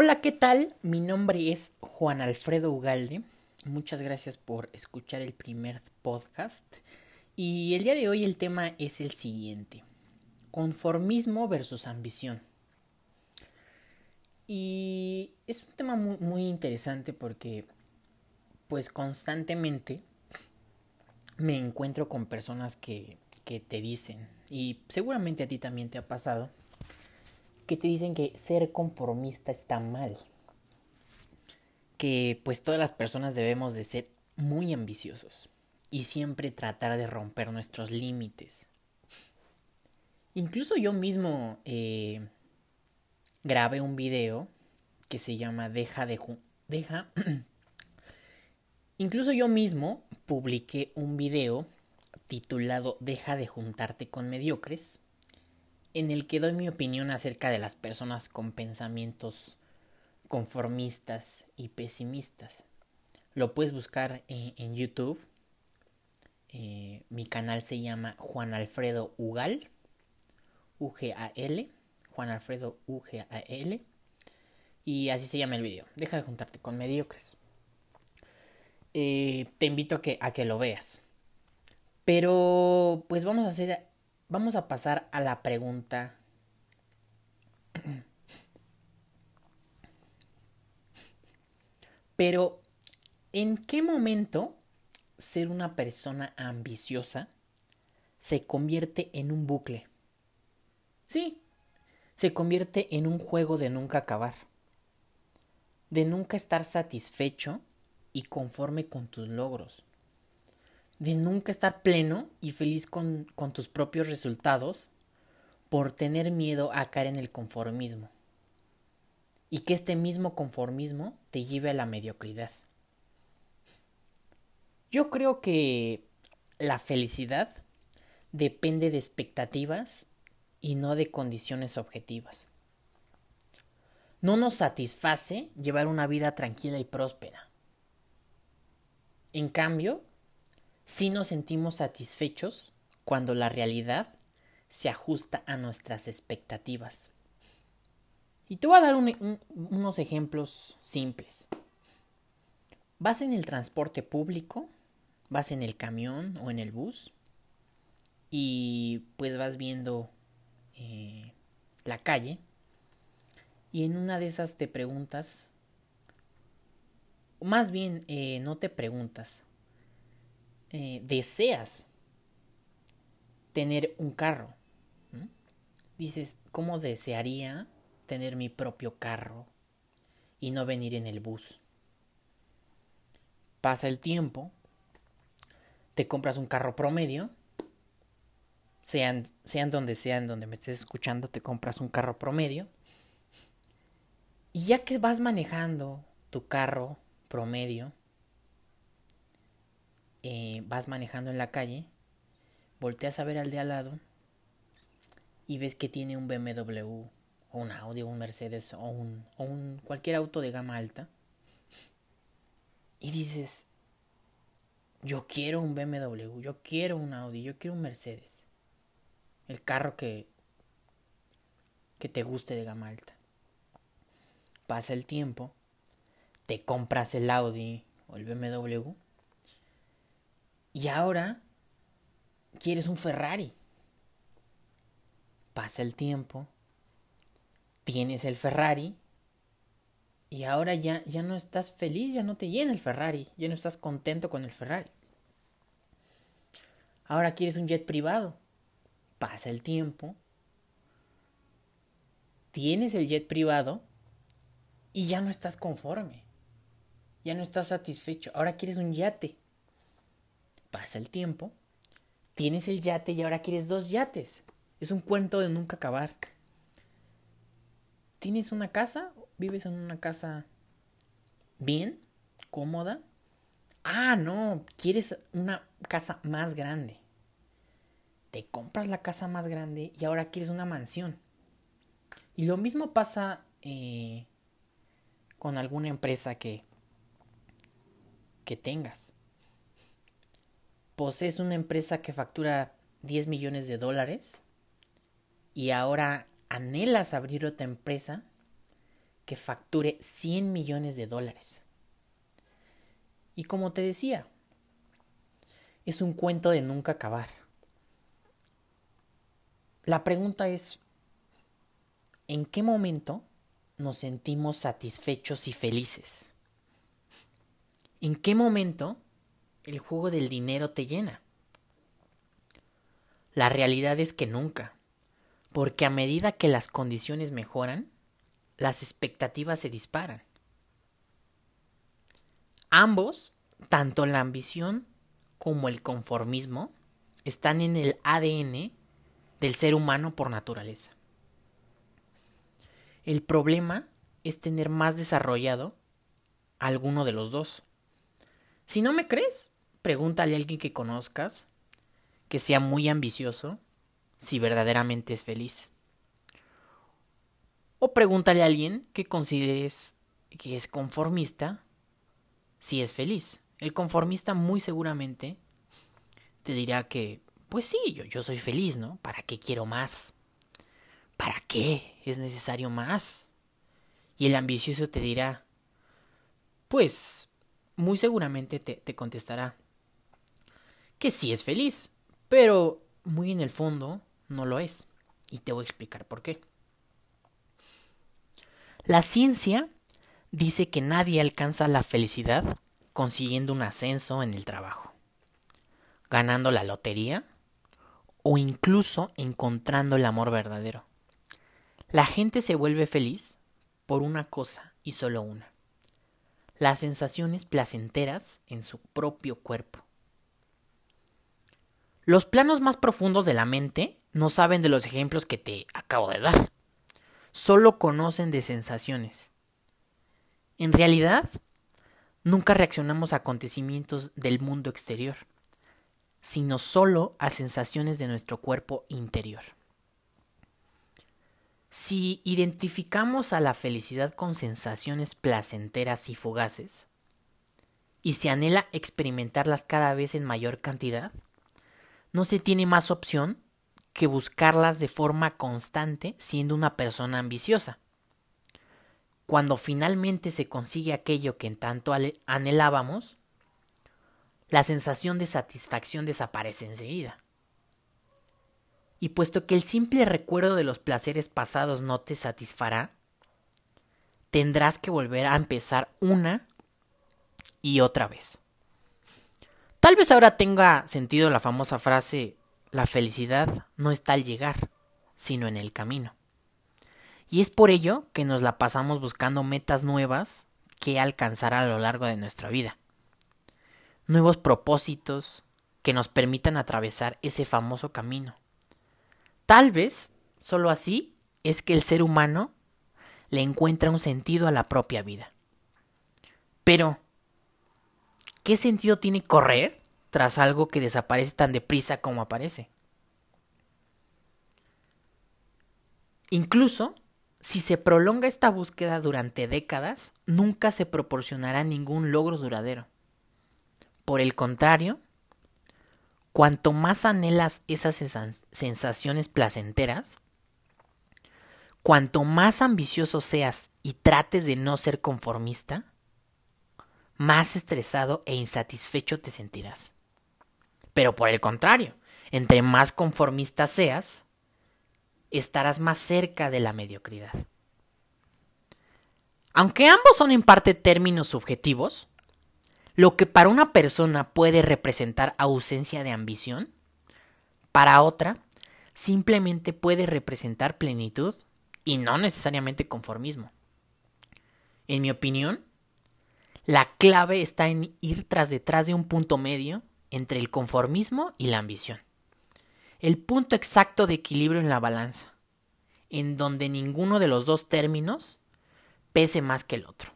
Hola, ¿qué tal? Mi nombre es Juan Alfredo Ugalde. Muchas gracias por escuchar el primer podcast. Y el día de hoy el tema es el siguiente. Conformismo versus ambición. Y es un tema muy, muy interesante porque pues constantemente me encuentro con personas que, que te dicen, y seguramente a ti también te ha pasado, que te dicen que ser conformista está mal. Que pues todas las personas debemos de ser muy ambiciosos y siempre tratar de romper nuestros límites. Incluso yo mismo eh, grabé un video que se llama Deja de... Deja... Incluso yo mismo publiqué un video titulado Deja de juntarte con mediocres en el que doy mi opinión acerca de las personas con pensamientos conformistas y pesimistas. Lo puedes buscar en, YouTube. Eh, mi canal se llama Juan Alfredo Ugal. U-G-A-L. Juan Alfredo U-G-A-L. Y así se llama el video. Deja de juntarte con mediocres. Eh, te invito a que, a que lo veas. Pero pues vamos a hacer vamos a pasar a la pregunta. Pero, ¿en qué momento ser una persona ambiciosa se convierte en un bucle? Sí, se convierte en un juego de nunca acabar, de nunca estar satisfecho y conforme con tus logros de nunca estar pleno y feliz con, con tus propios resultados por tener miedo a caer en el conformismo. Y que este mismo conformismo te lleve a la mediocridad. Yo creo que la felicidad depende de expectativas y no de condiciones objetivas. No nos satisface llevar una vida tranquila y próspera. En cambio, sí nos sentimos satisfechos cuando la realidad se ajusta a nuestras expectativas. Y te voy a dar unos ejemplos simples. Vas en el transporte público, vas en el camión o en el bus y pues vas viendo eh, la calle y en una de esas te preguntas, más bien eh, no te preguntas, eh, deseas tener un carro. Dices, ¿cómo desearía tener mi propio carro y no venir en el bus? Pasa el tiempo, te compras un carro promedio, sean, sean donde sean donde me estés escuchando, te compras un carro promedio. Y ya que vas manejando tu carro promedio, eh, vas manejando en la calle, volteas a ver al de al lado y ves que tiene un BMW o un Audi o un Mercedes o un, o un cualquier auto de gama alta y dices, yo quiero un BMW, yo quiero un Audi, yo quiero un Mercedes. El carro que, que te guste de gama alta. Pasa el tiempo, te compras el Audi o el BMW y ahora quieres un Ferrari. Pasa el tiempo, tienes el Ferrari y ahora ya, ya no estás feliz, ya no te llena el Ferrari, ya no estás contento con el Ferrari. Ahora quieres un jet privado. Pasa el tiempo, tienes el jet privado y ya no estás conforme. Ya no estás satisfecho. Ahora quieres un yate pasa el tiempo, tienes el yate y ahora quieres dos yates. Es un cuento de nunca acabar. ¿Tienes una casa? ¿Vives en una casa bien? ¿Cómoda? Ah, no, quieres una casa más grande. Te compras la casa más grande y ahora quieres una mansión. Y lo mismo pasa eh, con alguna empresa que, que tengas posees una empresa que factura 10 millones de dólares y ahora anhelas abrir otra empresa que facture 100 millones de dólares. Y como te decía, es un cuento de nunca acabar. La pregunta es, ¿en qué momento nos sentimos satisfechos y felices? ¿En qué momento el juego del dinero te llena? La realidad es que nunca, porque a medida que las condiciones mejoran, las expectativas se disparan. Ambos, tanto la ambición como el conformismo, están en el ADN del ser humano por naturaleza. El problema es tener más desarrollado alguno de los dos. Si no me crees, pregúntale a alguien que conozcas, que sea muy ambicioso, si verdaderamente es feliz. O pregúntale a alguien que consideres que es conformista, si es feliz. El conformista muy seguramente te dirá que, pues sí, yo, yo soy feliz, ¿no? ¿Para qué quiero más? ¿Para qué es necesario más? Y el ambicioso te dirá, pues muy seguramente te, contestará que sí es feliz, pero muy en el fondo no lo es. Y te voy a explicar por qué. La ciencia dice que nadie alcanza la felicidad consiguiendo un ascenso en el trabajo, ganando la lotería o incluso encontrando el amor verdadero. La gente se vuelve feliz por una cosa y solo una, las sensaciones placenteras en su propio cuerpo. Los planos más profundos de la mente no saben de los ejemplos que te acabo de dar. Solo conocen de sensaciones. En realidad, nunca reaccionamos a acontecimientos del mundo exterior, sino solo a sensaciones de nuestro cuerpo interior. Si identificamos a la felicidad con sensaciones placenteras y fugaces, y se anhela experimentarlas cada vez en mayor cantidad, no se tiene más opción que buscarlas de forma constante siendo una persona ambiciosa. Cuando finalmente se consigue aquello que en tanto anhelábamos, la sensación de satisfacción desaparece enseguida. Y puesto que el simple recuerdo de los placeres pasados no te satisfará, tendrás que volver a empezar una y otra vez. Tal vez ahora tenga sentido la famosa frase la felicidad no está al llegar, sino en el camino. Y es por ello que nos la pasamos buscando metas nuevas que alcanzar a lo largo de nuestra vida. Nuevos propósitos que nos permitan atravesar ese famoso camino. Tal vez, solo así, es que el ser humano le encuentra un sentido a la propia vida. Pero, ¿qué sentido tiene correr tras algo que desaparece tan deprisa como aparece? Incluso, si se prolonga esta búsqueda durante décadas, nunca se proporcionará ningún logro duradero. Por el contrario, cuanto más anhelas esas sensaciones placenteras, cuanto más ambicioso seas y trates de no ser conformista, más estresado e insatisfecho te sentirás. Pero por el contrario, entre más conformista seas, estarás más cerca de la mediocridad. Aunque ambos son en parte términos subjetivos, lo que para una persona puede representar ausencia de ambición, para otra simplemente puede representar plenitud y no necesariamente conformismo. En mi opinión, la clave está en ir tras detrás de un punto medio entre el conformismo y la ambición. El punto exacto de equilibrio en la balanza, en donde ninguno de los dos términos pese más que el otro.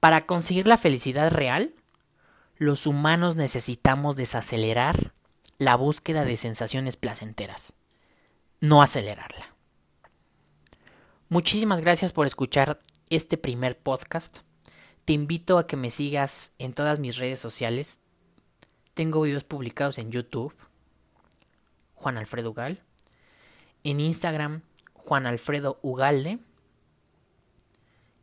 Para conseguir la felicidad real, los humanos necesitamos desacelerar la búsqueda de sensaciones placenteras, no acelerarla. Muchísimas gracias por escuchar este primer podcast. Te invito a que me sigas en todas mis redes sociales. Tengo videos publicados en YouTube, Juan Alfredo Ugal, en Instagram, Juan Alfredo Ugalde,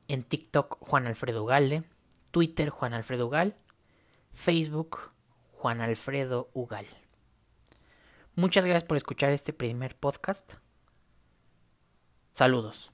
en TikTok Juan Alfredo Ugalde, Twitter Juan Alfredo Ugal, Facebook Juan Alfredo Ugal. Muchas gracias por escuchar este primer podcast. Saludos.